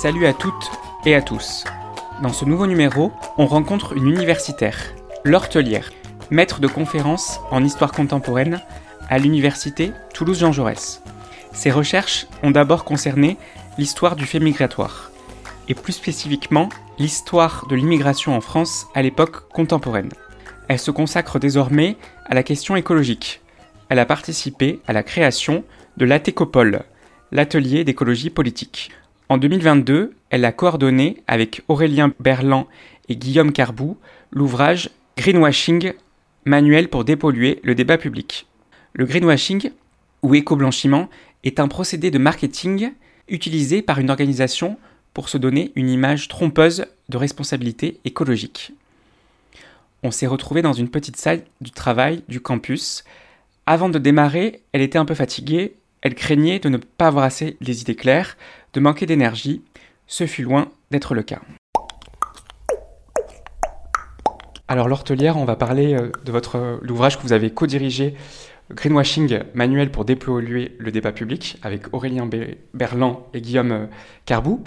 Salut à toutes et à tous. Dans ce nouveau numéro, on rencontre une universitaire, l'Hortelière, maître de conférences en histoire contemporaine à l'université Toulouse-Jean Jaurès. Ses recherches ont d'abord concerné l'histoire du fait migratoire, et plus spécifiquement l'histoire de l'immigration en France à l'époque contemporaine. Elle se consacre désormais à la question écologique. Elle a participé à la création de l'ATECOPOL, l'atelier d'écologie politique. En 2022, elle a coordonné avec Aurélien Berland et Guillaume Carbou l'ouvrage Greenwashing, manuel pour dépolluer le débat public. Le greenwashing, ou éco-blanchiment, est un procédé de marketing utilisé par une organisation pour se donner une image trompeuse de responsabilité écologique. On s'est retrouvé dans une petite salle du travail du campus. Avant de démarrer, elle était un peu fatiguée, elle craignait de ne pas avoir assez les idées claires, de manquer d'énergie. Ce fut loin d'être le cas. Alors l'hortelière, on va parler euh, de votre l'ouvrage que vous avez co-dirigé Greenwashing, manuel pour dépolluer le débat public, avec Aurélien Berland et Guillaume euh, Carbou.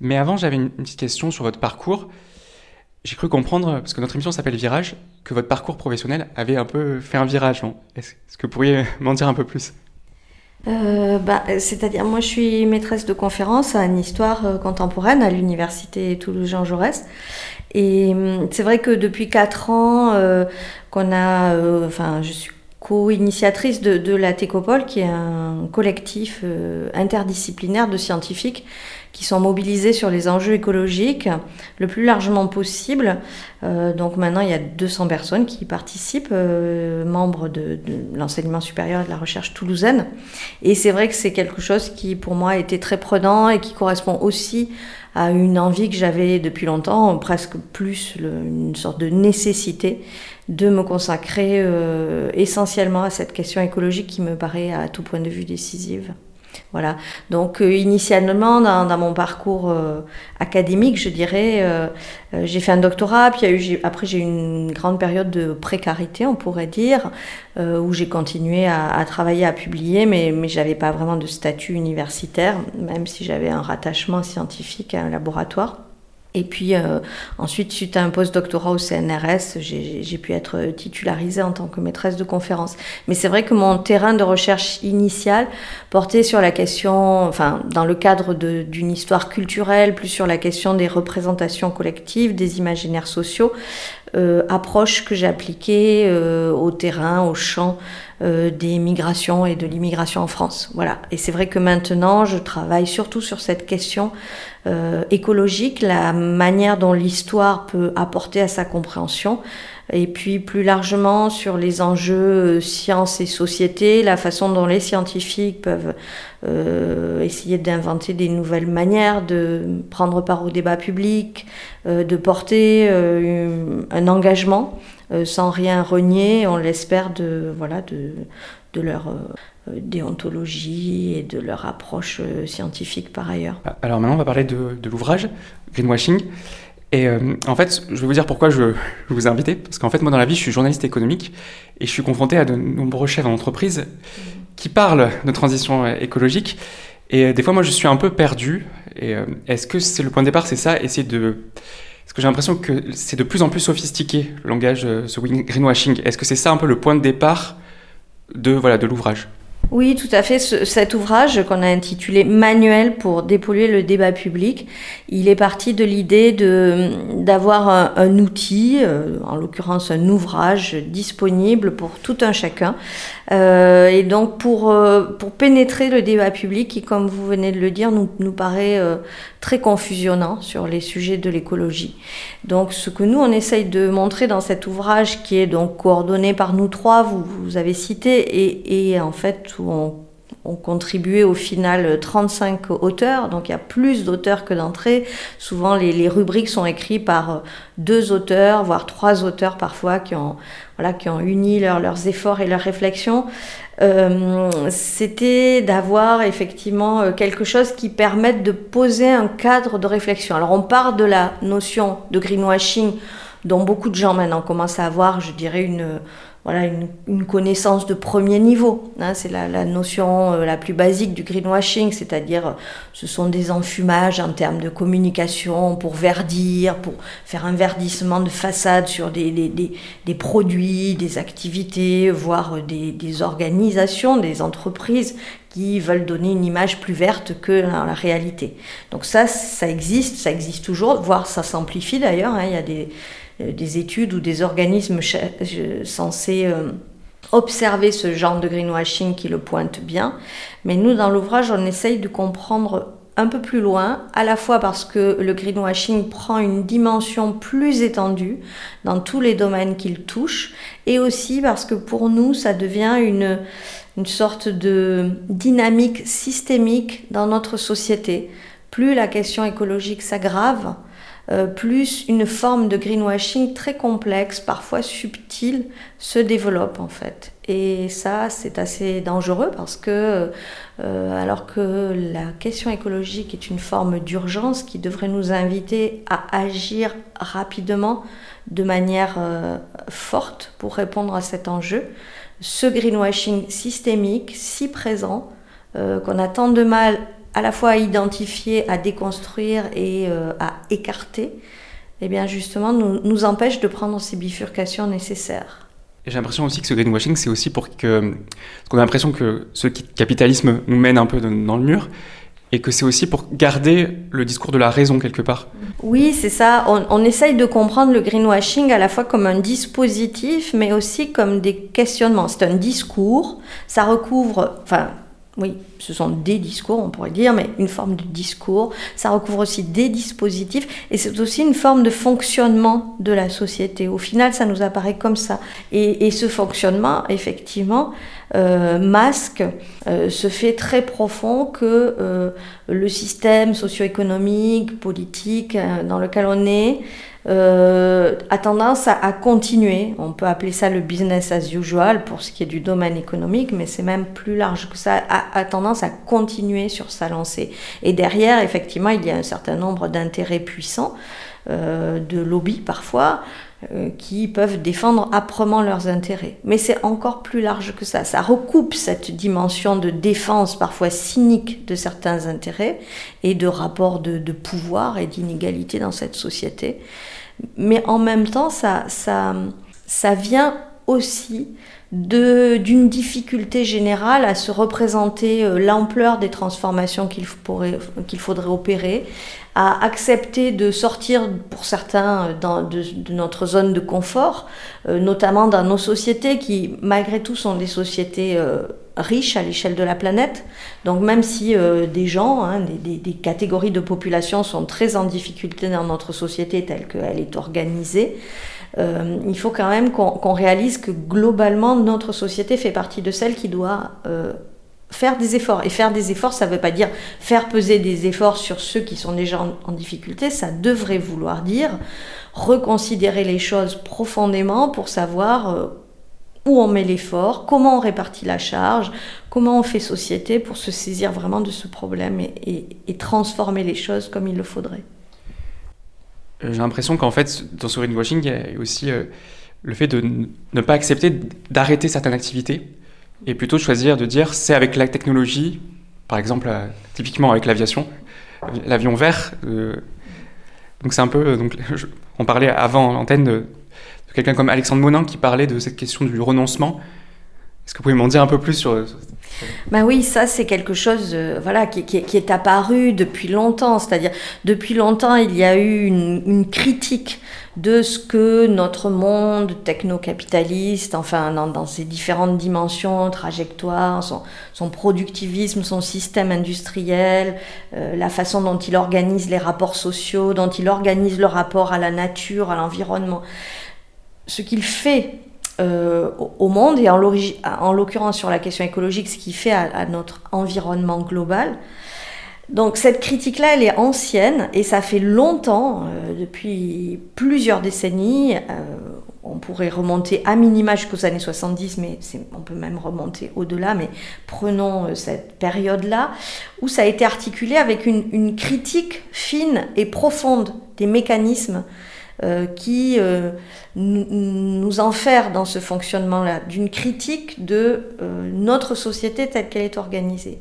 Mais avant, j'avais une petite question sur votre parcours. J'ai cru comprendre, parce que notre émission s'appelle Virage, que votre parcours professionnel avait un peu fait un virage. Est-ce que vous pourriez m'en dire un peu plus? Euh, bah, C'est-à-dire, moi je suis maîtresse de conférence en histoire euh, contemporaine à l'université Toulouse-Jean Jaurès. Et hum, c'est vrai que depuis quatre ans euh, qu'on a, euh, enfin je suis co-initiatrice de, de, la Técopole, qui est un collectif interdisciplinaire de scientifiques qui sont mobilisés sur les enjeux écologiques le plus largement possible. Euh, donc maintenant, il y a 200 personnes qui participent, euh, membres de, de l'enseignement supérieur et de la recherche toulousaine. Et c'est vrai que c'est quelque chose qui, pour moi, a été très prenant et qui correspond aussi à une envie que j'avais depuis longtemps, presque plus une sorte de nécessité de me consacrer euh, essentiellement à cette question écologique qui me paraît à tout point de vue décisive. Voilà. Donc euh, initialement dans, dans, mon parcours euh, académique, je dirais, euh, euh j'ai fait un doctorat, puis eu, après j'ai eu une grande période de précarité, on pourrait dire, euh, où j'ai continué à, à, travailler, à publier, mais, mais j'avais pas vraiment de statut universitaire, même si j'avais un rattachement scientifique à un laboratoire. Et puis euh, ensuite, suite à un post-doctorat au CNRS, j'ai pu être titularisée en tant que maîtresse de conférence. Mais c'est vrai que mon terrain de recherche initial portait sur la question, enfin, dans le cadre d'une histoire culturelle, plus sur la question des représentations collectives, des imaginaires sociaux, euh, approche que j'ai appliquée euh, au terrain, au champ euh, des migrations et de l'immigration en France. Voilà. Et c'est vrai que maintenant, je travaille surtout sur cette question écologique, la manière dont l'histoire peut apporter à sa compréhension, et puis plus largement sur les enjeux sciences et société, la façon dont les scientifiques peuvent essayer d'inventer des nouvelles manières de prendre part au débat public, de porter euh, un engagement euh, sans rien renier, on l'espère, de, voilà, de, de leur euh, déontologie et de leur approche euh, scientifique par ailleurs. Alors maintenant, on va parler de, de l'ouvrage Greenwashing. Et en fait, je vais vous dire pourquoi je vous ai invité. Parce qu'en fait, moi, dans la vie, je suis journaliste économique et je suis confronté à de nombreux chefs d'entreprise qui parlent de transition écologique. Et des fois, moi, je suis un peu perdu. Et est-ce que c'est le point de départ, c'est ça, essayer de parce que j'ai l'impression que c'est de plus en plus sophistiqué le langage, ce greenwashing. Est-ce que c'est ça un peu le point de départ de voilà de l'ouvrage? Oui, tout à fait. cet ouvrage qu'on a intitulé Manuel pour dépolluer le débat public, il est parti de l'idée d'avoir un, outil, euh, en l'occurrence un ouvrage disponible pour tout un chacun, euh, et donc pour, euh, pour pénétrer le débat public qui, comme vous venez de le dire, nous, nous paraît très confusionnant sur les sujets de l'écologie. Donc ce que nous, on essaye de montrer dans cet ouvrage qui est donc coordonné par nous trois, vous, vous avez cité, et, et en fait où on ont contribué au final 35 auteurs, donc il y a plus d'auteurs que d'entrées. Souvent, les, rubriques sont écrites par deux auteurs, voire trois auteurs parfois, qui ont, voilà, qui ont uni leurs efforts et leurs réflexions. Euh, c'était d'avoir effectivement euh, quelque chose qui permette de poser un cadre de réflexion. Alors, on part de la notion de greenwashing dont beaucoup de gens maintenant commencent à avoir, je dirais, une voilà, une, connaissance de premier niveau. Hein, c'est la, notion euh, la plus basique du greenwashing, c'est-à-dire euh, ce sont des enfumages en termes de communication pour verdir, pour faire un verdissement de façade sur des, des, des, produits, des activités, voire des, des, organisations, des entreprises qui veulent donner une image plus verte que dans la réalité. Donc ça, ça existe, ça existe toujours, voire ça s'amplifie d'ailleurs. Hein, il y a des euh, des études ou des organismes censés euh, observer ce genre de greenwashing qui le pointe bien. Mais nous, dans l'ouvrage, on essaye de comprendre un peu plus loin, à la fois parce que le greenwashing prend une dimension plus étendue dans tous les domaines qu'il touche, et aussi parce que pour nous, ça devient une, une sorte de dynamique systémique dans notre société. Plus la question écologique s'aggrave, euh, plus une forme de greenwashing très complexe, parfois subtile, se développe en fait. Et ça, c'est assez dangereux parce que, euh, alors que la question écologique est une forme d'urgence qui devrait nous inviter à agir rapidement, de manière euh, forte pour répondre à cet enjeu, ce greenwashing systémique, si présent, qu'on a tant de mal à la fois à identifier, à déconstruire et euh, à écarter, eh bien justement nous, nous empêche de prendre ces bifurcations nécessaires. J'ai l'impression aussi que ce greenwashing, c'est aussi pour que... Parce qu'on a l'impression que ce capitalisme nous mène un peu dans le mur, et que c'est aussi pour garder le discours de la raison quelque part. Oui, c'est ça. On, on, essaye de comprendre le greenwashing à la fois comme un dispositif, mais aussi comme des questionnements. C'est un discours, ça recouvre, enfin, oui, ce sont des discours, on pourrait dire, mais une forme de discours. Ça recouvre aussi des dispositifs et c'est aussi une forme de fonctionnement de la société. Au final, ça nous apparaît comme ça. Et, ce fonctionnement, effectivement, euh, masque euh, ce fait très profond que euh, le système socio-économique, politique dans lequel on est, euh, a tendance à, continuer. On peut appeler ça le business as usual pour ce qui est du domaine économique, mais c'est même plus large que ça, a, tendance à continuer sur sa lancée. Et derrière, effectivement, il y a un certain nombre d'intérêts puissants, euh, de lobbies parfois, euh, qui peuvent défendre âprement leurs intérêts. Mais c'est encore plus large que ça. Ça recoupe cette dimension de défense parfois cynique de certains intérêts et de rapports de, de pouvoir et d'inégalité dans cette société. Mais en même temps, ça, ça, ça vient aussi d'une difficulté générale à se représenter euh, l'ampleur des transformations qu'il faudrait opérer, à accepter de sortir pour certains euh, de, notre zone de confort, euh, notamment dans nos sociétés qui malgré tout sont des sociétés riches à l'échelle de la planète. Donc même si des gens, hein, des, catégories de population sont très en difficulté dans notre société telle qu'elle est organisée, euh, il faut quand même qu'on réalise que globalement, notre société fait partie de celle qui doit euh, faire des efforts. Et faire des efforts, ça ne veut pas dire faire peser des efforts sur ceux qui sont déjà en, difficulté, ça devrait vouloir dire reconsidérer les choses profondément pour savoir euh, où on met l'effort, comment on répartit la charge, comment on fait société pour se saisir vraiment de ce problème et transformer les choses comme il le faudrait. Euh, j'ai l'impression qu'en fait, dans ce greenwashing, il y a aussi euh, le fait de ne pas accepter d'arrêter certaines activités et plutôt choisir de dire c'est avec la technologie, par exemple, euh, typiquement avec l'aviation, l'avion vert. donc c'est un peu. Donc, on parlait avant l'antenne de quelqu'un comme Alexandre Monin qui parlait de cette question du renoncement. Est-ce que vous pouvez m'en dire un peu plus sur... Ben oui, ça c'est quelque chose voilà, qui, est apparu depuis longtemps. C'est-à-dire, depuis longtemps, il y a eu une, critique de ce que notre monde techno-capitaliste, enfin dans, ses différentes dimensions, trajectoires, son, son productivisme, son système industriel, euh, la façon dont il organise les rapports sociaux, dont il organise le rapport à la nature, à l'environnement, ce qu'il fait euh, au monde et en l'occurrence sur la question écologique, ce qu'il fait à, notre environnement global, donc cette critique-là, elle est ancienne et ça fait longtemps, euh, depuis plusieurs décennies. Euh, on pourrait remonter à minima jusqu'aux années 70, mais on peut même remonter au-delà, mais prenons cette période-là, où ça a été articulé avec une critique fine et profonde des mécanismes qui nous enferment dans ce fonctionnement-là, d'une critique de notre société telle qu'elle est organisée.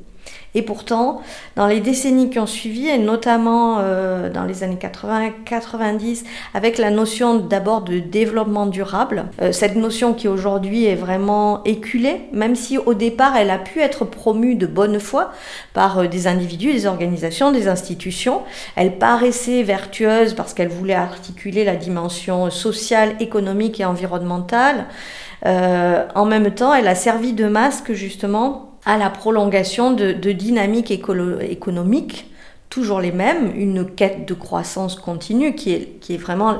Et pourtant, dans les décennies qui ont suivi, et notamment euh, dans les années 80-90, avec la notion d'abord de développement durable, euh, cette notion qui aujourd'hui est vraiment éculée, même si au départ elle a pu être promue de bonne foi par euh, des individus, des organisations, des institutions, elle paraissait vertueuse parce qu'elle voulait articuler la dimension sociale, économique et environnementale. en même temps, elle a servi de masque justement à la prolongation de, dynamiques économiques toujours les mêmes, une quête de croissance continue qui est, vraiment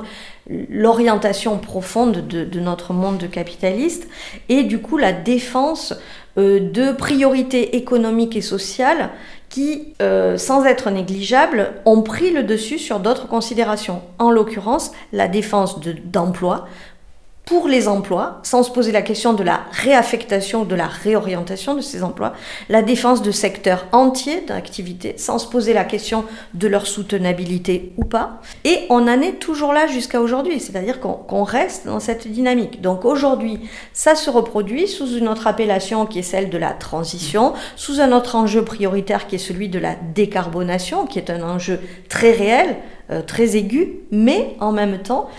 l'orientation profonde de, notre monde capitaliste et du coup la défense euh, de priorités économiques et sociales qui, euh, sans être négligeables, ont pris le dessus sur d'autres considérations. En l'occurrence, la défense d'emplois, pour les emplois, sans se poser la question de la réaffectation, de la réorientation de ces emplois, la défense de secteurs entiers d'activité, sans se poser la question de leur soutenabilité ou pas. Et on en est toujours là jusqu'à aujourd'hui, c'est-à-dire qu'on reste dans cette dynamique. Donc aujourd'hui, ça se reproduit sous une autre appellation qui est celle de la transition, sous un autre enjeu prioritaire qui est celui de la décarbonation, qui est un enjeu très réel, euh, très aigu, mais en même temps,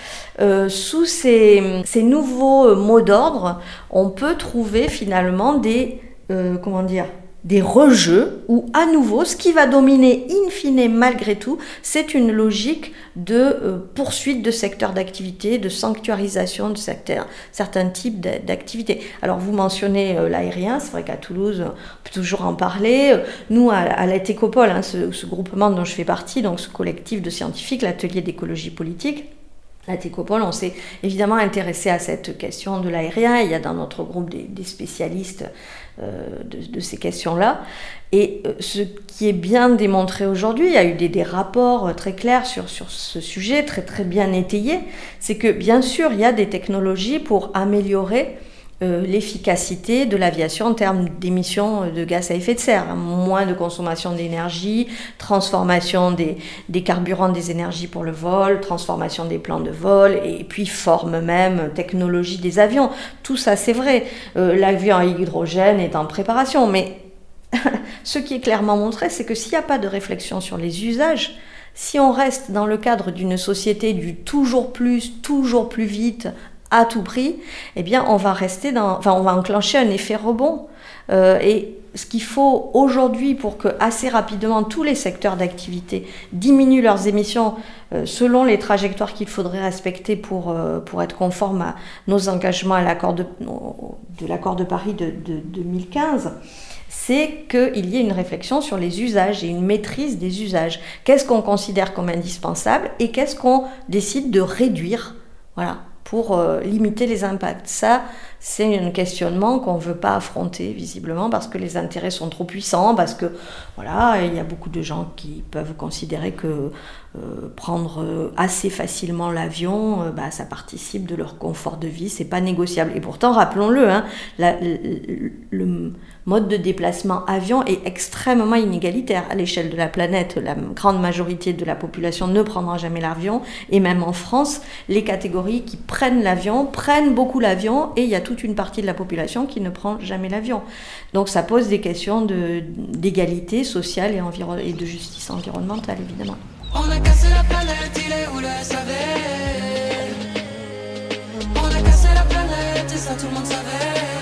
euh, sous ces, ces, nouveaux mots d'ordre, on peut trouver finalement des, euh, comment dire, des rejeux où à nouveau ce qui va dominer in fine malgré tout c'est une logique de euh, poursuite de secteurs d'activité, de sanctuarisation de certains types d'activités. Alors vous mentionnez euh, l'aérien, c'est vrai qu'à Toulouse on peut toujours en parler. Nous à, la Técopole, hein, ce, groupement dont je fais partie, donc ce collectif de scientifiques, l'atelier d'écologie politique, la Técopole, on s'est évidemment intéressé à cette question de l'aérien. Il y a dans notre groupe des spécialistes euh, de, ces questions-là. Et euh, ce qui est bien démontré aujourd'hui, il y a eu des, rapports euh, très clairs sur, sur ce sujet, très très bien étayés, c'est que bien sûr, il y a des technologies pour améliorer l'efficacité de l'aviation en termes d'émissions de gaz à effet de serre. Moins de consommation d'énergie, transformation des, des, carburants, des énergies pour le vol, transformation des plans de vol, et puis forme même, technologie des avions. Tout ça, c'est vrai. Euh, l'avion à hydrogène est en préparation, mais ce qui est clairement montré, c'est que s'il n'y a pas de réflexion sur les usages, si on reste dans le cadre d'une société du toujours plus, toujours plus vite, à tout prix, eh bien, on va rester dans, on va enclencher un effet rebond. Euh, et ce qu'il faut aujourd'hui pour que assez rapidement tous les secteurs d'activité diminuent leurs émissions euh, selon les trajectoires qu'il faudrait respecter pour, euh, pour être conforme à nos engagements à l'accord de, de l'accord de Paris de, de 2015, c'est qu'il y ait une réflexion sur les usages et une maîtrise des usages. Qu'est-ce qu'on considère comme indispensable et qu'est-ce qu'on décide de réduire? Voilà pour euh, limiter les impacts. Ça, c'est un questionnement qu'on ne veut pas affronter visiblement parce que les intérêts sont trop puissants, parce que voilà, il y a beaucoup de gens qui peuvent considérer que euh, prendre euh, assez facilement l'avion, bah, ça participe de leur confort de vie, c'est pas négociable. Et pourtant, rappelons-le, hein, le mode de déplacement avion est extrêmement inégalitaire à l'échelle de la planète. La grande majorité de la population ne prendra jamais l'avion et même en France, les catégories qui prennent l'avion prennent beaucoup l'avion et il y a toute une partie de la population qui ne prend jamais l'avion. Donc ça pose des questions d'égalité sociale et, de justice environnementale évidemment. On a cassé la planète, il est où le On a cassé la planète et ça tout le monde savait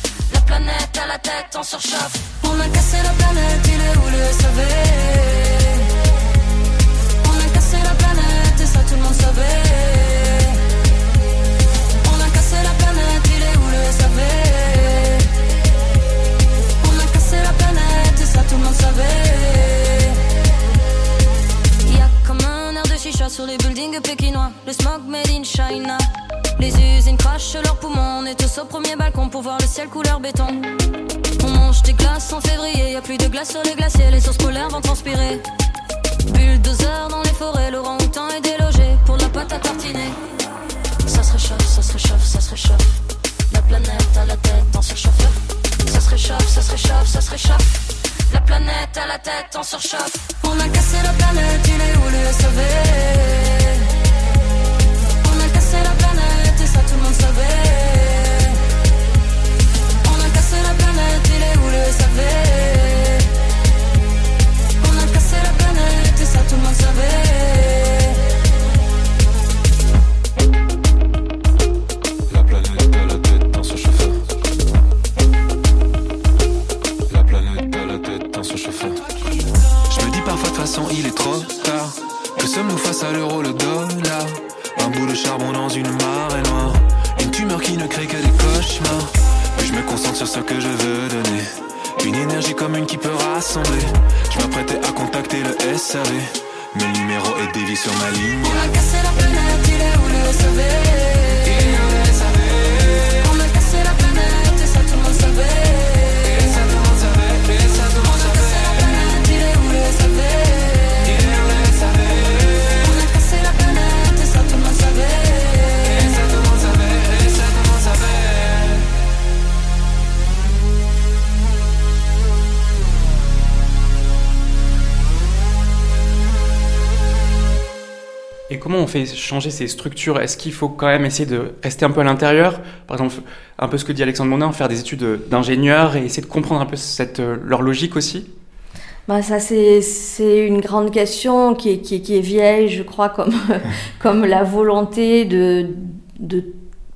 À la tête en surchauffe. On a cassé la planète, il est où le SAV On a cassé la planète et ça tout le monde savait. On a cassé la planète, il est où le SAV On a cassé la planète et ça tout le monde savait. Y a comme un air de chicha sur les buildings pékinois. Le smog made in China. Les usines crachent leurs poumons. On est tous au premier balcon pour voir le ciel couleur béton. On mange des glaces en février. Y a plus de glace sur les glaciers. Les sources polaires vont transpirer. Bulldozer dans les forêts. Laurent Houtan est délogé pour la pâte à tartiner. Ça se réchauffe, ça se réchauffe, ça se réchauffe. La planète à la tête en surchauffe. Ça se réchauffe, ça se réchauffe, ça se réchauffe. La planète à la tête en surchauffe. On a cassé la planète, il est où le SAV On a cassé la planète le SAV On a cassé la planète et ça tout le monde savait. Il est trop tard. Que sommes-nous face à l'euro, le dollar? Un bout de charbon dans une marée noire. Une tumeur qui ne crée que des cauchemars. Puis je me concentre sur ce que je veux. Énergie commune qui peut rassembler. Je m'apprêtais à contacter le SAV. Mais le numéro est dévié sur ma ligne. On a cassé la planète, il est où le SAV comment on fait changer ces structures? Est-ce qu'il faut quand même essayer de rester un peu à l'intérieur? Par exemple, un peu ce que dit Alexandre Mondin, faire des études d'ingénieur et essayer de comprendre un peu cette, euh, leur logique aussi? Bah, ça, c'est, une grande question qui est, qui est, qui est vieille, je crois, comme, comme la volonté de, de,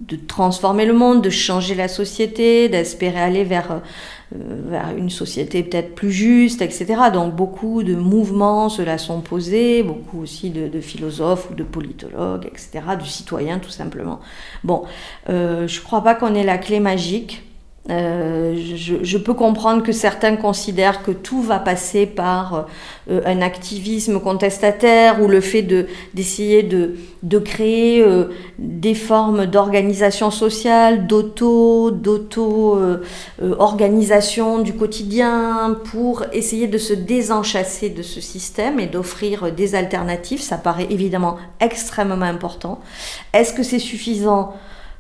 de transformer le monde, de changer la société, d'espérer aller vers, vers une société peut-être plus juste, etc. Donc beaucoup de mouvements se la sont posés, beaucoup aussi de, de philosophes ou de politologues, etc., de citoyens tout simplement. Bon, euh, je ne crois pas qu'on ait la clé magique. Euh, je, je, peux comprendre que certains considèrent que tout va passer par euh, un activisme contestataire ou le fait de d'essayer de, de créer euh, des formes d'organisation sociale, d'auto d'auto euh, organisation du quotidien pour essayer de se désenchasser de ce système et d'offrir des alternatives. Ça paraît évidemment extrêmement important. Est-ce que c'est suffisant?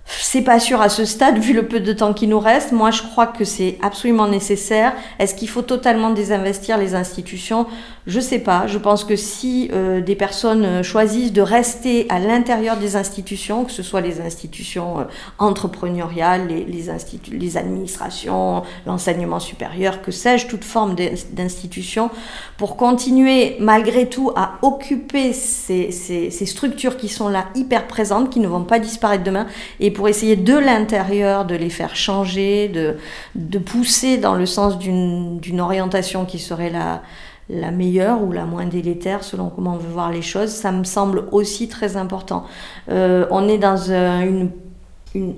C'est pas sûr à ce stade, vu le peu de temps qui nous reste. Moi, je crois que c'est absolument nécessaire. Est-ce qu'il faut totalement désinvestir les institutions? Je sais pas. Je pense que si euh, des personnes choisissent de rester à l'intérieur des institutions, que ce soit les institutions euh, entrepreneuriales, les, les, les administrations, l'enseignement supérieur, que sais-je, toute forme d'institution, pour continuer malgré tout à occuper ces, ces, ces structures qui sont là hyper présentes, qui ne vont pas disparaître demain, et pour essayer de l'intérieur de les faire changer, de, de pousser dans le sens d'une orientation qui serait la, la meilleure ou la moins délétère selon comment on veut voir les choses, ça me semble aussi très important. Euh, on est dans un,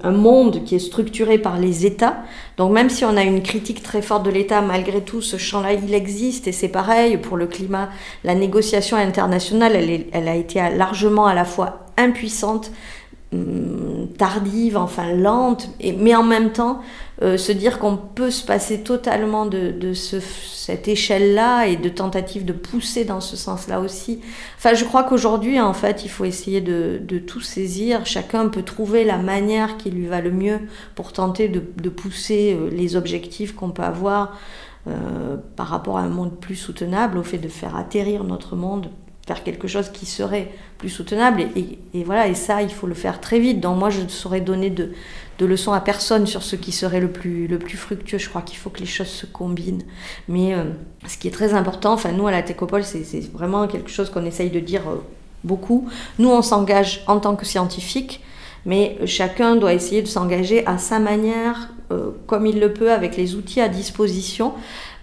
un monde qui est structuré par les États, donc même si on a une critique très forte de l'État, malgré tout, ce champ-là, il existe et c'est pareil pour le climat. La négociation internationale, elle, est, elle a été largement à la fois impuissante, tardive, enfin lente, mais en même temps euh, se dire qu'on peut se passer totalement de, de ce, cette échelle-là et de tentatives de pousser dans ce sens-là aussi. Enfin, je crois qu'aujourd'hui, en fait, il faut essayer de, tout saisir. Chacun peut trouver la manière qui lui va le mieux pour tenter de, pousser euh, les objectifs qu'on peut avoir. par rapport à un monde plus soutenable, au fait de faire atterrir notre monde vers quelque chose qui serait plus soutenable. Et, voilà, et ça, il faut le faire très vite. Donc moi, je ne saurais donner de, leçons à personne sur ce qui serait le plus, fructueux. Je crois qu'il faut que les choses se combinent. Mais ce qui est très important, enfin nous à la Técopole, c'est vraiment quelque chose qu'on essaye de dire beaucoup. Nous, on s'engage en tant que scientifiques, mais chacun doit essayer de s'engager à sa manière, euh, comme il le peut, avec les outils à disposition.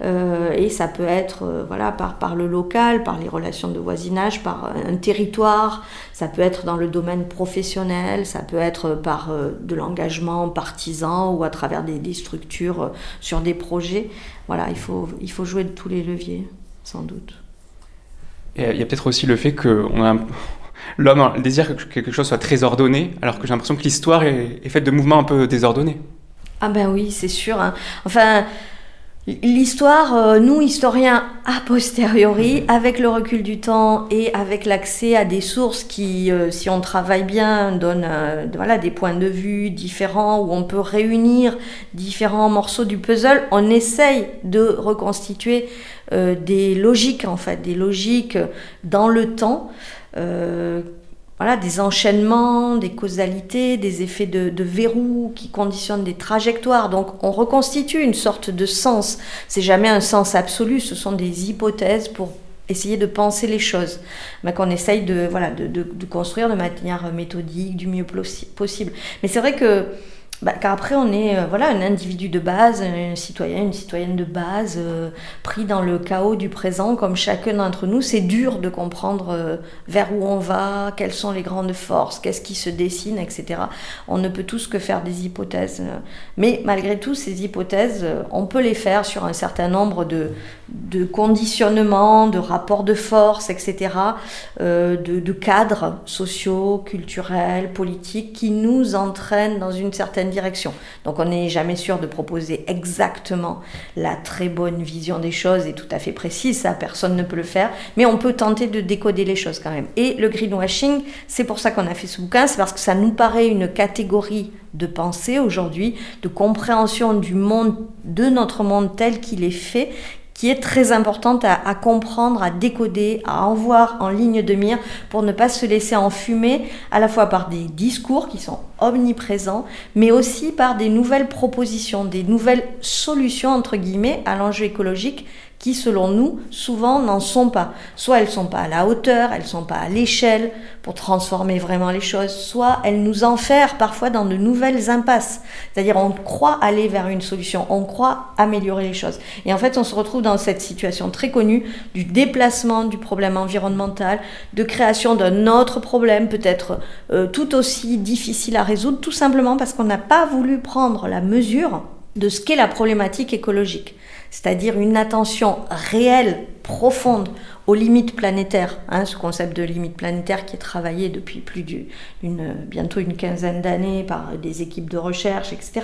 Euh, et ça peut être euh, voilà, par, par le local, par les relations de voisinage, par un territoire, ça peut être dans le domaine professionnel, ça peut être par de l'engagement partisan ou à travers des, des structures sur des projets. Voilà, il faut, il faut jouer de tous les leviers, sans doute. Et il y a peut-être aussi le fait que l'homme désire que quelque chose soit très ordonné, alors que j'ai l'impression que l'histoire est, faite de mouvements un peu désordonnés. Ah ben oui, c'est sûr. Hein. Enfin, L'histoire, euh, nous historiens a posteriori, avec le recul du temps et avec l'accès à des sources qui, euh, si on travaille bien, donnent euh, voilà, des points de vue différents, où on peut réunir différents morceaux du puzzle, on essaye de reconstituer des logiques, en fait, des logiques dans le temps voilà, des enchaînements, des causalités, des effets de, de, verrou qui conditionnent des trajectoires. Donc on reconstitue une sorte de sens. C'est jamais un sens absolu, ce sont des hypothèses pour essayer de penser les choses, mais qu'on essaye de, voilà, de, de, de, construire de manière méthodique, du mieux possible. Mais c'est vrai que bah, car après on est euh, voilà un individu de base, un citoyen, une citoyenne de base, euh, pris dans le chaos du présent comme chacun d'entre nous. C'est dur de comprendre euh, vers où on va, quelles sont les grandes forces, qu'est-ce qui se dessine, etc. On ne peut tous que faire des hypothèses. Mais malgré tout, ces hypothèses, on peut les faire sur un certain nombre de, de conditionnements, de rapports de force, etc., de, de cadres sociaux, culturels, politiques qui nous entraînent dans une certaine direction. Donc on n'est jamais sûr de proposer exactement la très bonne vision des choses et tout à fait précise, ça personne ne peut le faire, mais on peut tenter de décoder les choses quand même. Et le greenwashing, c'est pour ça qu'on a fait ce bouquin, c'est parce que ça nous paraît une catégorie de pensée aujourd'hui, de compréhension du monde, de notre monde tel qu'il est fait, qui est très importante à, comprendre, à décoder, à en voir en ligne de mire pour ne pas se laisser enfumer à la fois par des discours qui sont omniprésents, mais aussi par des nouvelles propositions, des nouvelles solutions entre guillemets à l'enjeu écologique qui, selon nous, souvent n'en sont pas. Soit elles sont pas à la hauteur, elles sont pas à l'échelle pour transformer vraiment les choses, soit elles nous enferment parfois dans de nouvelles impasses. C'est-à-dire on croit aller vers une solution, on croit améliorer les choses. Et en fait, on se retrouve dans cette situation très connue du déplacement du problème environnemental, de création d'un autre problème peut-être euh, tout aussi difficile à résoudre, tout simplement parce qu'on n'a pas voulu prendre la mesure de ce qu'est la problématique écologique c'est-à-dire une attention réelle, profonde aux limites planétaires, hein, ce concept de limite planétaire qui est travaillé depuis plus d'une bientôt une quinzaine d'années par des équipes de recherche, etc.,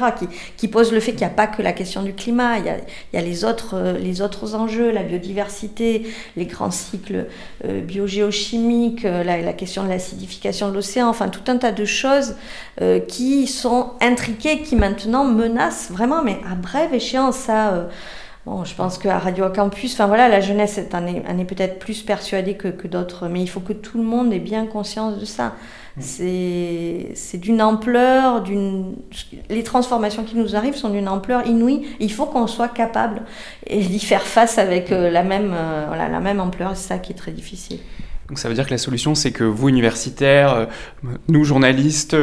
qui, pose le fait qu'il n'y a pas que la question du climat, il y a, les, autres, les autres enjeux, la biodiversité, les grands cycles euh, biogéochimiques, euh, la, la, question de l'acidification de l'océan, enfin tout un tas de choses euh, qui sont intriquées, qui maintenant menacent vraiment, mais à brève échéance, ça Bon, je pense qu'à Radio Campus, enfin voilà, la jeunesse en est, est peut-être plus persuadée que, que d'autres, mais il faut que tout le monde ait bien conscience de ça. Mm. C'est d'une ampleur, d'une les transformations qui nous arrivent sont d'une ampleur inouïe. Il faut qu'on soit capable d'y faire face avec euh, la même, euh, voilà, la même ampleur. C'est ça qui est très difficile. Donc ça veut dire que la solution, c'est que vous, universitaires, euh, nous, journalistes,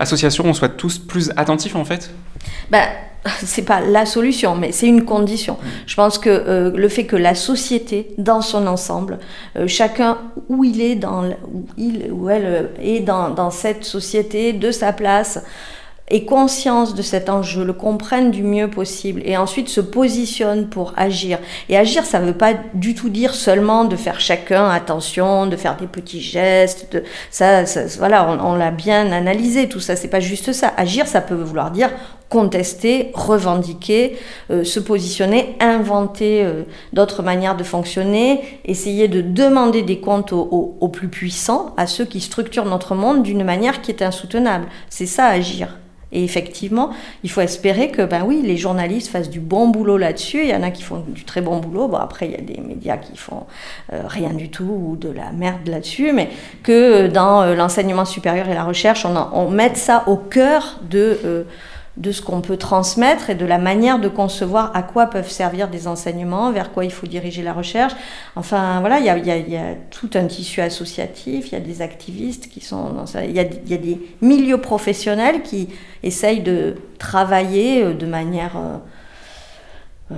associations, on soit tous plus attentifs en fait? Ben, c'est pas la solution, mais c'est une condition. Je pense que euh, le fait que la société, dans son ensemble, euh, chacun où il est, dans, où il ou elle euh, est dans, dans cette société, de sa place, ait conscience de cet enjeu, le comprenne du mieux possible et ensuite se positionne pour agir. Et agir, ça ne veut pas du tout dire seulement de faire chacun attention, de faire des petits gestes. Ça, voilà, on, l'a bien analysé tout ça. C'est pas juste ça. Agir, ça peut vouloir dire contester, revendiquer, euh, se positionner, inventer euh, d'autres manières de fonctionner, essayer de demander des comptes aux, plus puissants, à ceux qui structurent notre monde d'une manière qui est insoutenable. C'est ça agir. Et effectivement, il faut espérer que, ben oui, les journalistes fassent du bon boulot là-dessus. Il y en a qui font du très bon boulot. Bon, après, il y a des médias qui font euh, rien du tout ou de la merde là-dessus. Mais que dans euh, l'enseignement supérieur et la recherche, on, on mette ça au cœur de euh, de ce qu'on peut transmettre et de la manière de concevoir à quoi peuvent servir des enseignements, vers quoi il faut diriger la recherche. Enfin, voilà, il y a, tout un tissu associatif, il y a des activistes qui sont dans ça, il y a, y a des milieux professionnels qui essayent de travailler euh, de manière... Euh,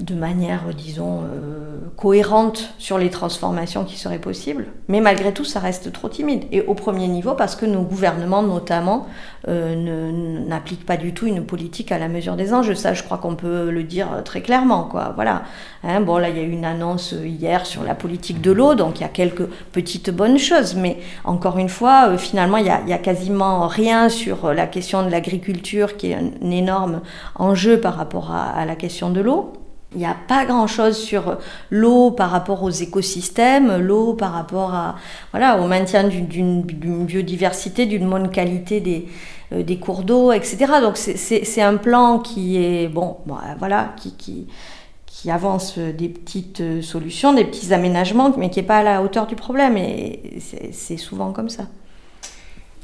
de manière, disons, euh, cohérente sur les transformations qui seraient possibles. Mais malgré tout, ça reste trop timide. Et au premier niveau, parce que nos gouvernements, notamment, euh, n'appliquent pas du tout une politique à la mesure des enjeux. Ça, je crois qu'on peut le dire très clairement. Quoi. Voilà. Hein, bon, là, il y a eu une annonce hier sur la politique de l'eau, donc il y a quelques petites bonnes choses. Mais encore une fois, finalement, il a, a, quasiment rien sur la question de l'agriculture, qui est un énorme enjeu par rapport à, à la question de l'eau. Il n'y a pas grand-chose sur l'eau par rapport aux écosystèmes, l'eau par rapport à, voilà, au maintien d'une biodiversité, d'une bonne qualité des, euh, des cours d'eau, etc. Donc c'est un plan qui est, bon, bon voilà, qui, qui, qui, avance des petites solutions, des petits aménagements, mais qui n'est pas à la hauteur du problème. Et c'est souvent comme ça.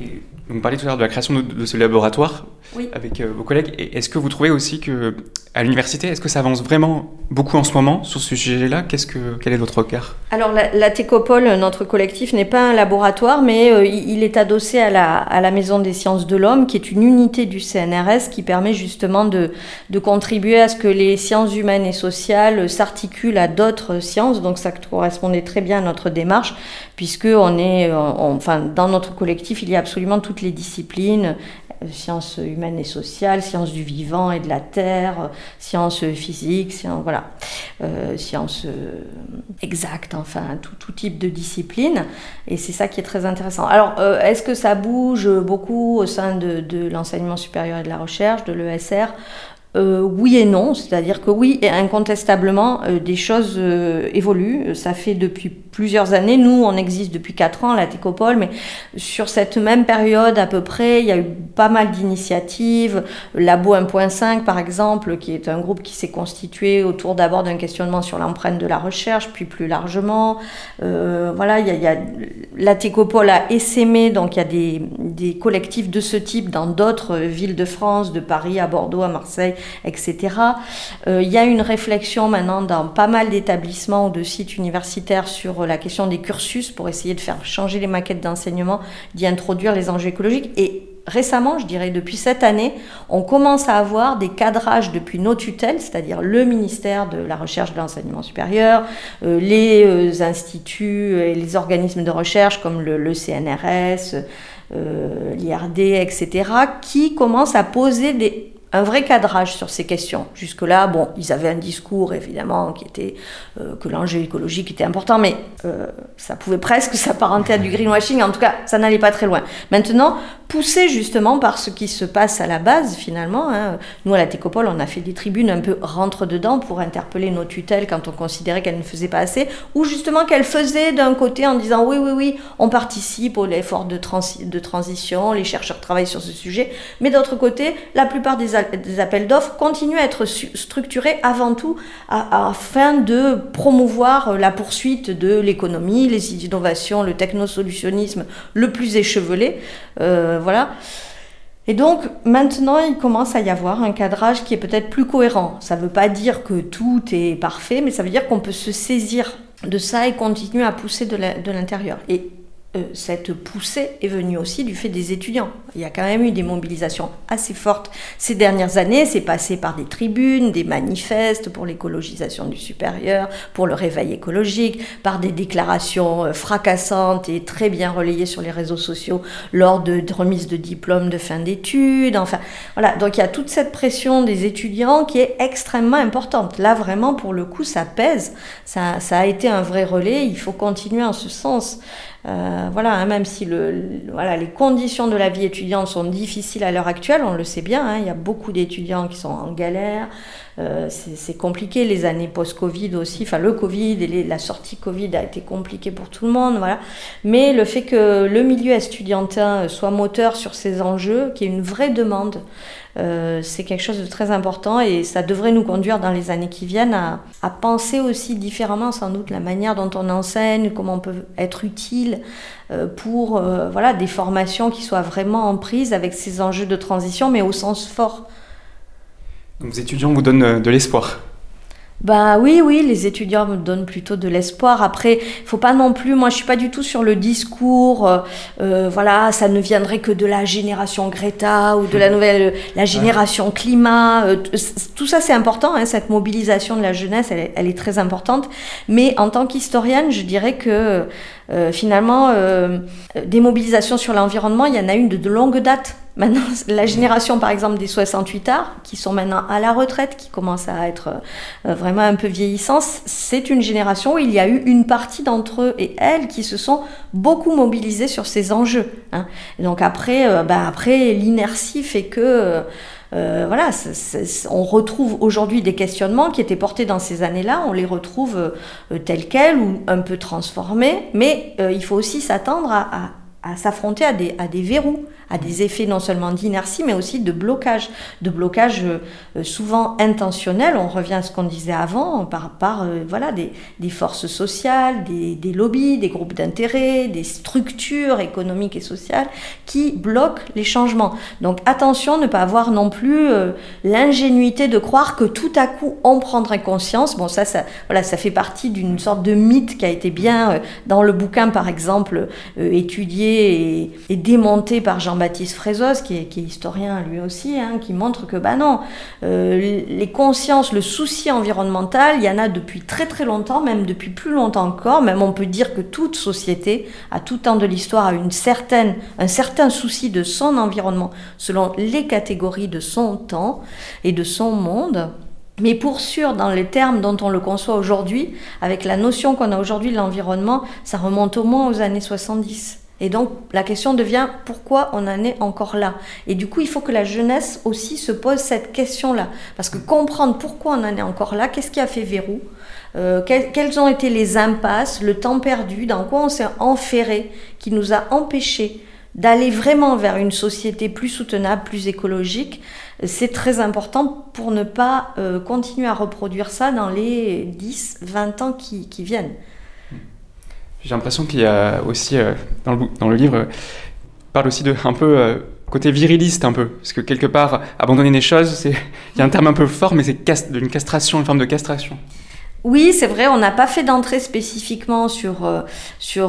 Et vous parliez tout à l'heure de la création de, de ce laboratoire oui. avec euh, vos collègues. Est-ce que vous trouvez aussi que à l'université, est-ce que ça avance vraiment beaucoup en ce moment sur ce sujet-là? Qu'est-ce que quel est votre regard? Alors la, la Técopole, notre collectif, n'est pas un laboratoire, mais euh, il est adossé à la, à la Maison des sciences de l'homme, qui est une unité du CNRS qui permet justement de, de contribuer à ce que les sciences humaines et sociales s'articulent à d'autres sciences. Donc ça correspondait très bien à notre démarche, puisque on est, on, enfin dans notre collectif, il y a absolument toutes les disciplines sciences humaines et sociales, sciences du vivant et de la terre, sciences physiques, sciences, voilà, euh, sciences euh, exactes, enfin tout, tout, type de discipline. Et c'est ça qui est très intéressant. Alors, euh, est-ce que ça bouge beaucoup au sein de, de l'enseignement supérieur et de la recherche, de l'ESR euh, oui et non, c'est-à-dire que oui, et incontestablement, euh, des choses euh, évoluent. Ça fait depuis plusieurs années. Nous, on existe depuis quatre ans, la Técopole, mais sur cette même période à peu près, il y a eu pas mal d'initiatives. Labo 1.5, par exemple, qui est un groupe qui s'est constitué autour d'abord d'un questionnement sur l'empreinte de la recherche, puis plus largement. voilà, il y, a, il y, a, la Técopole a essaimé, donc il y a des, des collectifs de ce type dans d'autres villes de France, de Paris à Bordeaux, à Marseille etc. Euh, il y a une réflexion maintenant dans pas mal d'établissements ou de sites universitaires sur la question des cursus pour essayer de faire changer les maquettes d'enseignement, d'y introduire les enjeux écologiques. Et récemment, je dirais depuis cette année, on commence à avoir des cadrages depuis nos tutelles, c'est-à-dire le ministère de la Recherche de l'Enseignement supérieur, euh, les euh, instituts et les organismes de recherche comme le, CNRS, l'IRD, etc., qui commencent à poser des, un vrai cadrage sur ces questions. Jusque-là, bon, ils avaient un discours évidemment qui était euh, que l'enjeu écologique était important, mais euh, ça pouvait presque s'apparenter à du greenwashing. En tout cas, ça n'allait pas très loin. Maintenant, poussé justement par ce qui se passe à la base finalement, hein, nous à la Técopole, on a fait des tribunes un peu rentre dedans pour interpeller nos tutelles quand on considérait qu'elles ne faisaient pas assez, ou justement qu'elles faisaient d'un côté en disant oui, oui, oui, on participe de, trans de transition, les chercheurs travaillent sur ce sujet, mais d'autre côté, la plupart des des appels d'offres continuent à être structurés avant tout afin de promouvoir euh, la poursuite de l'économie, les innovations, le technosolutionnisme le plus échevelé. Euh, voilà. Et donc maintenant, il commence à y avoir un cadrage qui est peut-être plus cohérent. Ça ne veut pas dire que tout est parfait, mais ça veut dire qu'on peut se saisir de ça et continuer à pousser de l'intérieur. Et cette poussée est venue aussi du fait des étudiants. Il y a quand même eu des mobilisations assez fortes ces dernières années. C'est passé par des tribunes, des manifestes pour l'écologisation du supérieur, pour le réveil écologique, par des déclarations euh, fracassantes et très bien relayées sur les réseaux sociaux lors de, remises de diplômes de fin d'études. Enfin, voilà. Donc il y a toute cette pression des étudiants qui est extrêmement importante. Là, vraiment, pour le coup, ça pèse. Ça a été un vrai relais. Il faut continuer en ce sens. Euh, voilà, hein, même si les conditions de la vie étudiante sont difficiles à l'heure actuelle, on le sait bien, hein, il y a beaucoup d'étudiants qui sont en galère, euh, c'est compliqué, les années post-Covid aussi, enfin le Covid et la sortie Covid a été compliqué pour tout le monde, voilà. Mais le fait que le milieu estudiantin soit moteur sur ces enjeux, qu'il y ait une vraie demande, euh, c'est quelque chose de très important et ça devrait nous conduire dans les années qui viennent à, à, penser aussi différemment sans doute la manière dont on enseigne, comment on peut être utile euh, pour euh, voilà, des formations qui soient vraiment en prise avec ces enjeux de transition mais au sens fort. Donc vos étudiants vous donnent de l'espoir ben oui, oui, les étudiants me donnent plutôt de l'espoir. Après, faut pas non plus. Moi, je suis pas du tout sur le discours. Euh, euh, voilà, ça ne viendrait que de la génération Greta ou de la nouvelle, la génération climat. Euh, tout ça, c'est important. Hein, cette mobilisation de la jeunesse, elle, elle, est très importante. Mais en tant qu'historienne, je dirais que finalement, des mobilisations sur l'environnement, il y en a une de, longue date. Maintenant, la génération, par exemple, des 68 arts, qui sont maintenant à la retraite, qui commencent à être euh, vraiment un peu vieillissants, c'est une génération où il y a eu une partie d'entre eux et elles qui se sont beaucoup mobilisés sur ces enjeux. Hein. donc après, euh, bah après l'inertie fait que... Euh, voilà, on retrouve aujourd'hui des questionnements qui étaient portés dans ces années-là, on les retrouve tels quels ou un peu transformés, mais il faut aussi s'attendre à, s'affronter à des verrous à des effets non seulement d'inertie, mais aussi de blocage, de blocage euh, souvent intentionnel. On revient à ce qu'on disait avant, par, par euh, voilà, des, des, forces sociales, des, des lobbies, des groupes d'intérêt, des structures économiques et sociales qui bloquent les changements. Donc attention, ne pas avoir non plus euh, l'ingénuité de croire que tout à coup on prendrait conscience. Bon, ça, ça, voilà, ça fait partie d'une sorte de mythe qui a été bien dans le bouquin, par exemple, étudié et, et démonté par Jean baptiste Frézos, qui est, historien lui aussi, hein, qui montre que bah non, euh, les consciences, le souci environnemental, il y en a depuis très très longtemps, même depuis plus longtemps encore. Même on peut dire que toute société, à tout temps de l'histoire, a une certaine, un certain souci de son environnement selon les catégories de son temps et de son monde. Mais pour sûr, dans les termes dont on le conçoit aujourd'hui, avec la notion qu'on a aujourd'hui de l'environnement, ça remonte au moins aux années 70. Et donc la question devient pourquoi on en est encore là? Et du coup, il faut que la jeunesse aussi se pose cette question-là. Parce que comprendre pourquoi on en est encore là, qu'est-ce qui a fait verrou? Euh, quelles, ont été les impasses, le temps perdu, dans quoi on s'est enferré, qui nous a empêchés d'aller vraiment vers une société plus soutenable, plus écologique, c'est très important pour ne pas euh, continuer à reproduire ça dans les 10, 20 ans qui viennent. J'ai l'impression qu'il y a aussi, euh, dans, le, dans, le, livre, parle aussi de un peu euh, côté viriliste un peu, parce que quelque part, abandonner les choses, c'est, il y a un terme un peu fort, mais c'est castration, une forme de castration. Oui, c'est vrai, on n'a pas fait d'entrée spécifiquement sur, euh,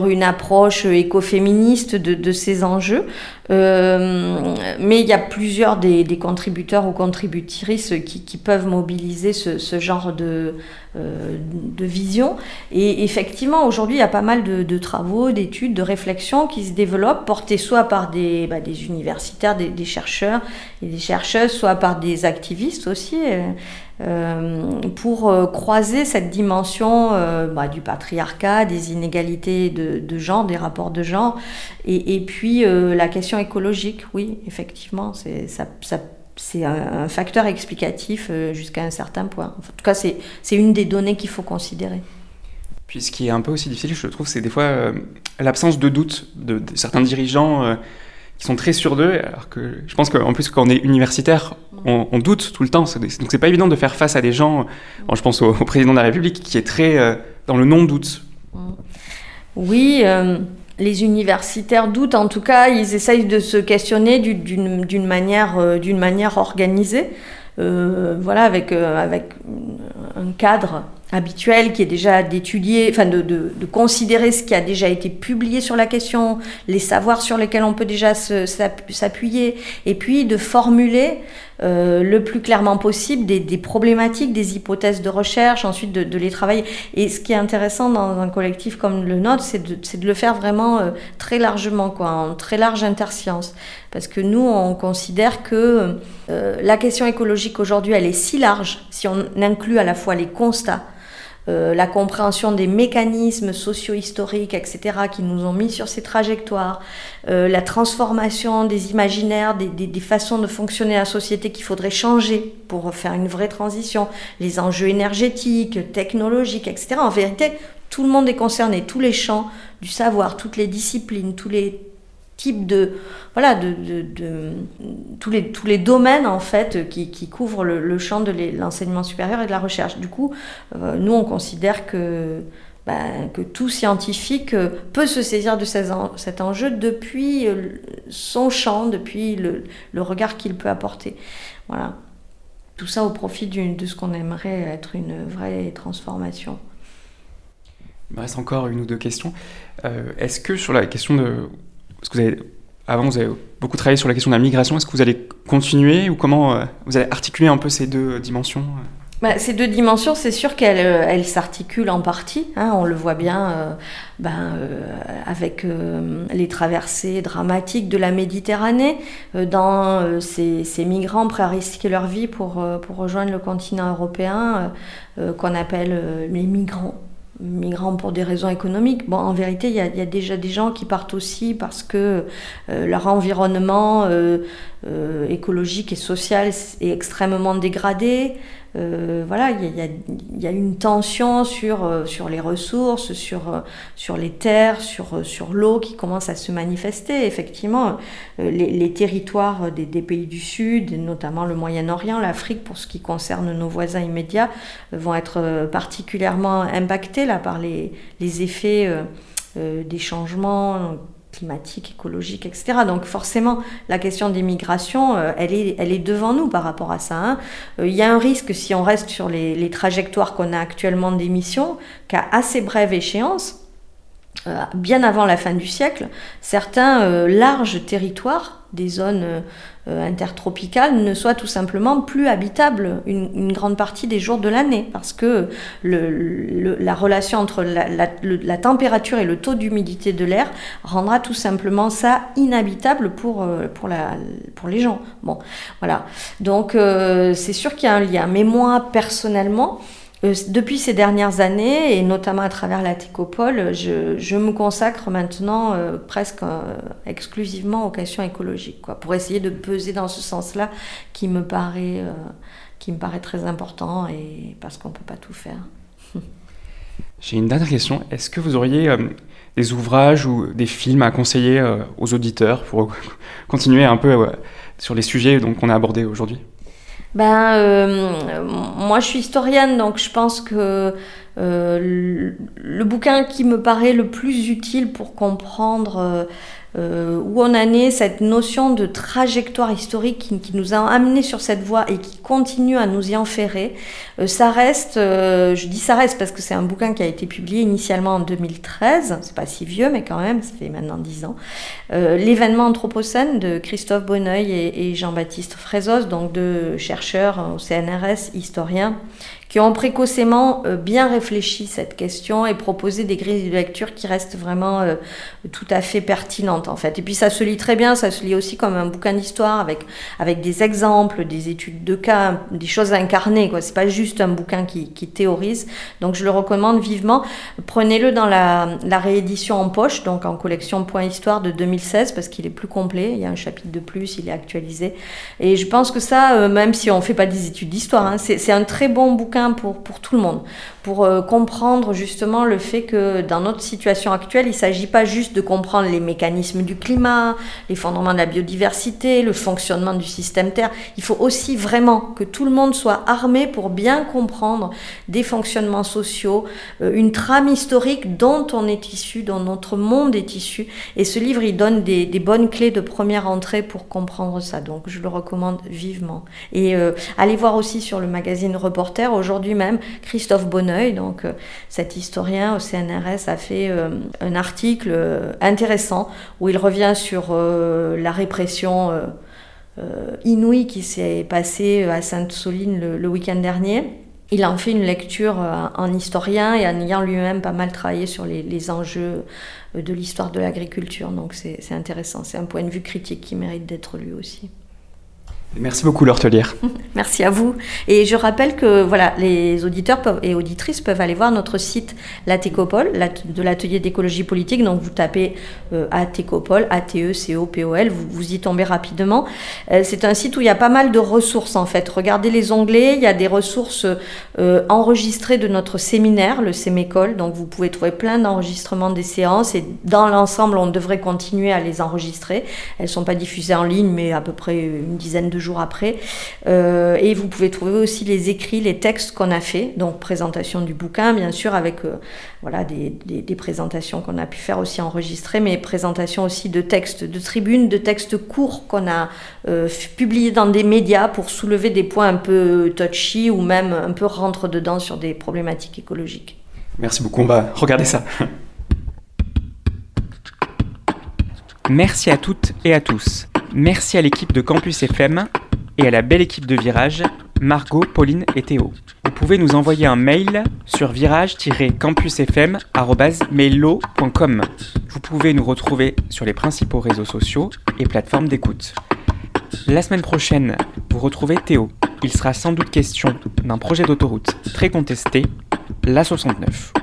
une approche écoféministe de, ces enjeux, euh, mais il y a plusieurs des, contributeurs ou contributrices qui, peuvent mobiliser ce, genre de, euh, de vision. Et effectivement, aujourd'hui, il y a pas mal de, travaux, d'études, de réflexions qui se développent, portés soit par des, bah, universitaires, des, chercheurs et des chercheuses, soit par des activistes aussi. Euh, pour euh, croiser cette dimension euh, bah, du patriarcat, des inégalités de, genre, des rapports de genre, et, puis la question écologique, oui, effectivement, c'est un, facteur explicatif jusqu'à un certain point. En tout cas, c'est une des données qu'il faut considérer. Puis ce qui est un peu aussi difficile, je trouve, c'est des fois l'absence de doute de, certains dirigeants qui sont très sûrs d'eux, alors que je pense qu'en plus quand on est universitaire, on, doute tout le temps. Donc c'est pas évident de faire face à des gens, je pense au, président de la République, qui est très euh, dans le non-doute. Oui, euh, les universitaires doutent, en tout cas, ils essayent de se questionner d'une manière, euh, manière organisée. Euh, voilà, avec, avec un cadre habituel qui est déjà d'étudier, enfin de, de, de, considérer ce qui a déjà été publié sur la question, les savoirs sur lesquels on peut déjà s'appuyer, et puis de formuler euh, le plus clairement possible des, des, problématiques, des hypothèses de recherche, ensuite de, de, les travailler. Et ce qui est intéressant dans un collectif comme le nôtre, c'est de, de, le faire vraiment euh, très largement, quoi, en très large interscience. Parce que nous, on considère que euh, la question écologique aujourd'hui, elle est si large, si on inclut à la fois les constats, euh, la compréhension des mécanismes socio-historiques, etc., qui nous ont mis sur ces trajectoires, euh, la transformation des imaginaires, des, des, des façons de fonctionner la société qu'il faudrait changer pour faire une vraie transition, les enjeux énergétiques, technologiques, etc. En vérité, tout le monde est concerné, tous les champs du savoir, toutes les disciplines, tous les types de voilà de, de, tous les tous les domaines en fait qui, qui couvrent le, champ de l'enseignement supérieur et de la recherche. Du coup, euh, nous on considère que ben, que tout scientifique euh, peut se saisir de ces cet enjeu depuis euh, son champ, depuis le, le regard qu'il peut apporter. Voilà. Tout ça au profit de ce qu'on aimerait être une vraie transformation. Il me reste encore une ou deux questions. Est-ce que sur la question de avant, vous avez beaucoup travaillé sur la question de la migration. Est-ce que vous allez continuer ou comment euh, vous allez articuler un peu ces deux dimensions bah, ces deux dimensions, c'est sûr qu'elles elles s'articulent en partie. Hein, on le voit bien euh, ben, euh, avec euh, les traversées dramatiques de la Méditerranée, dans ces, ces, migrants prêts à risquer leur vie pour, pour rejoindre le continent européen, qu'on appelle les migrants migrants pour des raisons économiques. Bon, en vérité, il y, a, déjà des gens qui partent aussi parce que euh, leur environnement euh, euh, écologique et social est extrêmement dégradé. Euh, voilà, il y, a, y, a, une tension sur, euh, sur les ressources, sur, euh, sur les terres, sur, sur l'eau qui commence à se manifester. Effectivement, les, territoires des, des, pays du Sud, notamment le Moyen-Orient, l'Afrique, pour ce qui concerne nos voisins immédiats, vont être particulièrement impactés là, par les, les effets des changements climatique, écologique, etc. Donc forcément, la question des migrations, euh, elle, est, elle est devant nous par rapport à ça. Hein. Euh, il y a un risque, si on reste sur les, les trajectoires qu'on a actuellement d'émissions, qu'à assez brève échéance, bien avant la fin du siècle, certains euh, larges territoires, des zones euh, intertropicales, ne soient tout simplement plus habitables une, une grande partie des jours de l'année, parce que le, le, la relation entre la, la, la, température et le taux d'humidité de l'air rendra tout simplement ça inhabitable pour, pour, la, pour les gens. Bon, voilà. Donc c'est sûr qu'il y a un lien. Mais moi, personnellement, euh, depuis ces dernières années, et notamment à travers la Técopole, je, me consacre maintenant euh, presque euh, exclusivement aux questions écologiques, pour essayer de peser dans ce sens-là qui me paraît, euh, très important, et parce qu'on ne peut pas tout faire. J'ai une dernière question. Est-ce que vous auriez euh, des ouvrages ou des films à conseiller euh, aux auditeurs pour continuer un peu sur les sujets qu'on a abordés aujourd'hui? Ben, euh, moi, je suis historienne, donc je pense que euh, le, le, bouquin qui me paraît le plus utile pour comprendre euh, où on en est cette notion de trajectoire historique qui, nous a amené sur cette voie et qui continue à nous y enferrer, euh, ça reste, euh, je dis ça reste parce que c'est un bouquin qui a été publié initialement en 2013, c'est pas si vieux mais quand même, ça fait maintenant 10 ans, euh, l'événement anthropocène de Christophe Bonneuil et, et Jean-Baptiste Frézos, donc deux chercheurs au CNRS, historiens, qui ont précocement euh, bien réfléchi cette question et proposé des grilles de lecture qui restent vraiment euh, tout à fait pertinentes en fait. Et puis ça se lit très bien, ça se lit aussi comme un bouquin d'histoire avec avec des exemples, des études de cas, des choses incarnées quoi. C'est pas juste un bouquin qui, qui théorise. Donc je le recommande vivement. Prenez-le dans la, réédition en poche, donc en collection Point Histoire de 2016 parce qu'il est plus complet. Il y a un chapitre de plus, il est actualisé. Et je pense que ça, euh, même si on fait pas des études d'histoire, hein, c'est un très bon bouquin pour, tout le monde, pour euh, comprendre justement le fait que dans notre situation actuelle, il ne s'agit pas juste de comprendre les mécanismes du climat, l'effondrement de la biodiversité, le fonctionnement du système Terre. Il faut aussi vraiment que tout le monde soit armé pour bien comprendre des fonctionnements sociaux, euh, une trame historique dont on est issu, dont notre monde est issu. Et ce livre, il donne des, bonnes clés de première entrée pour comprendre ça. Donc je le recommande vivement. Et euh, allez voir aussi sur le magazine Reporter aujourd'hui même, Christophe Donc euh, cet historien au CNRS, a fait euh, un article euh, intéressant où il revient sur la répression inouïe qui s'est passée à Sainte-Soline le, le week-end dernier. Il en fait une lecture en historien et en ayant lui-même pas mal travaillé sur les, les enjeux de l'histoire de l'agriculture. Donc c'est intéressant, c'est un point de vue critique qui mérite d'être lu aussi. Merci beaucoup, l'hortelière. Merci à vous. Et je rappelle que voilà, les auditeurs et auditrices peuvent aller voir notre site La Técopole, de l'atelier d'écologie politique. Donc vous tapez euh, Atécopole, A-T-E-C-O-P-O-L, vous, vous y tombez rapidement. Euh, c'est un site où il y a pas mal de ressources en fait. Regardez les onglets, il y a des ressources euh, enregistrées de notre séminaire, le Sémécole. Donc vous pouvez trouver plein d'enregistrements des séances et dans l'ensemble, on devrait continuer à les enregistrer. Elles ne sont pas diffusées en ligne, mais à peu près une dizaine de jours après. Euh, et vous pouvez trouver aussi les écrits, les textes qu'on a fait, donc présentation du bouquin, bien sûr, avec euh, voilà, des, des, présentations qu'on a pu faire aussi enregistrer, mais présentation aussi de textes de tribunes, de textes courts qu'on a euh, publiés dans des médias pour soulever des points un peu touchy ou même un peu rentre dedans sur des problématiques écologiques. Merci beaucoup, on va regarder ça. Merci à toutes et à tous. Merci à l'équipe de Campus FM et à la belle équipe de Virage, Margot, Pauline et Théo. Vous pouvez nous envoyer un mail sur virage-campusfm.mailo.com. Vous pouvez nous retrouver sur les principaux réseaux sociaux et plateformes d'écoute. La semaine prochaine, vous retrouvez Théo. Il sera sans doute question d'un projet d'autoroute très contesté, la 69.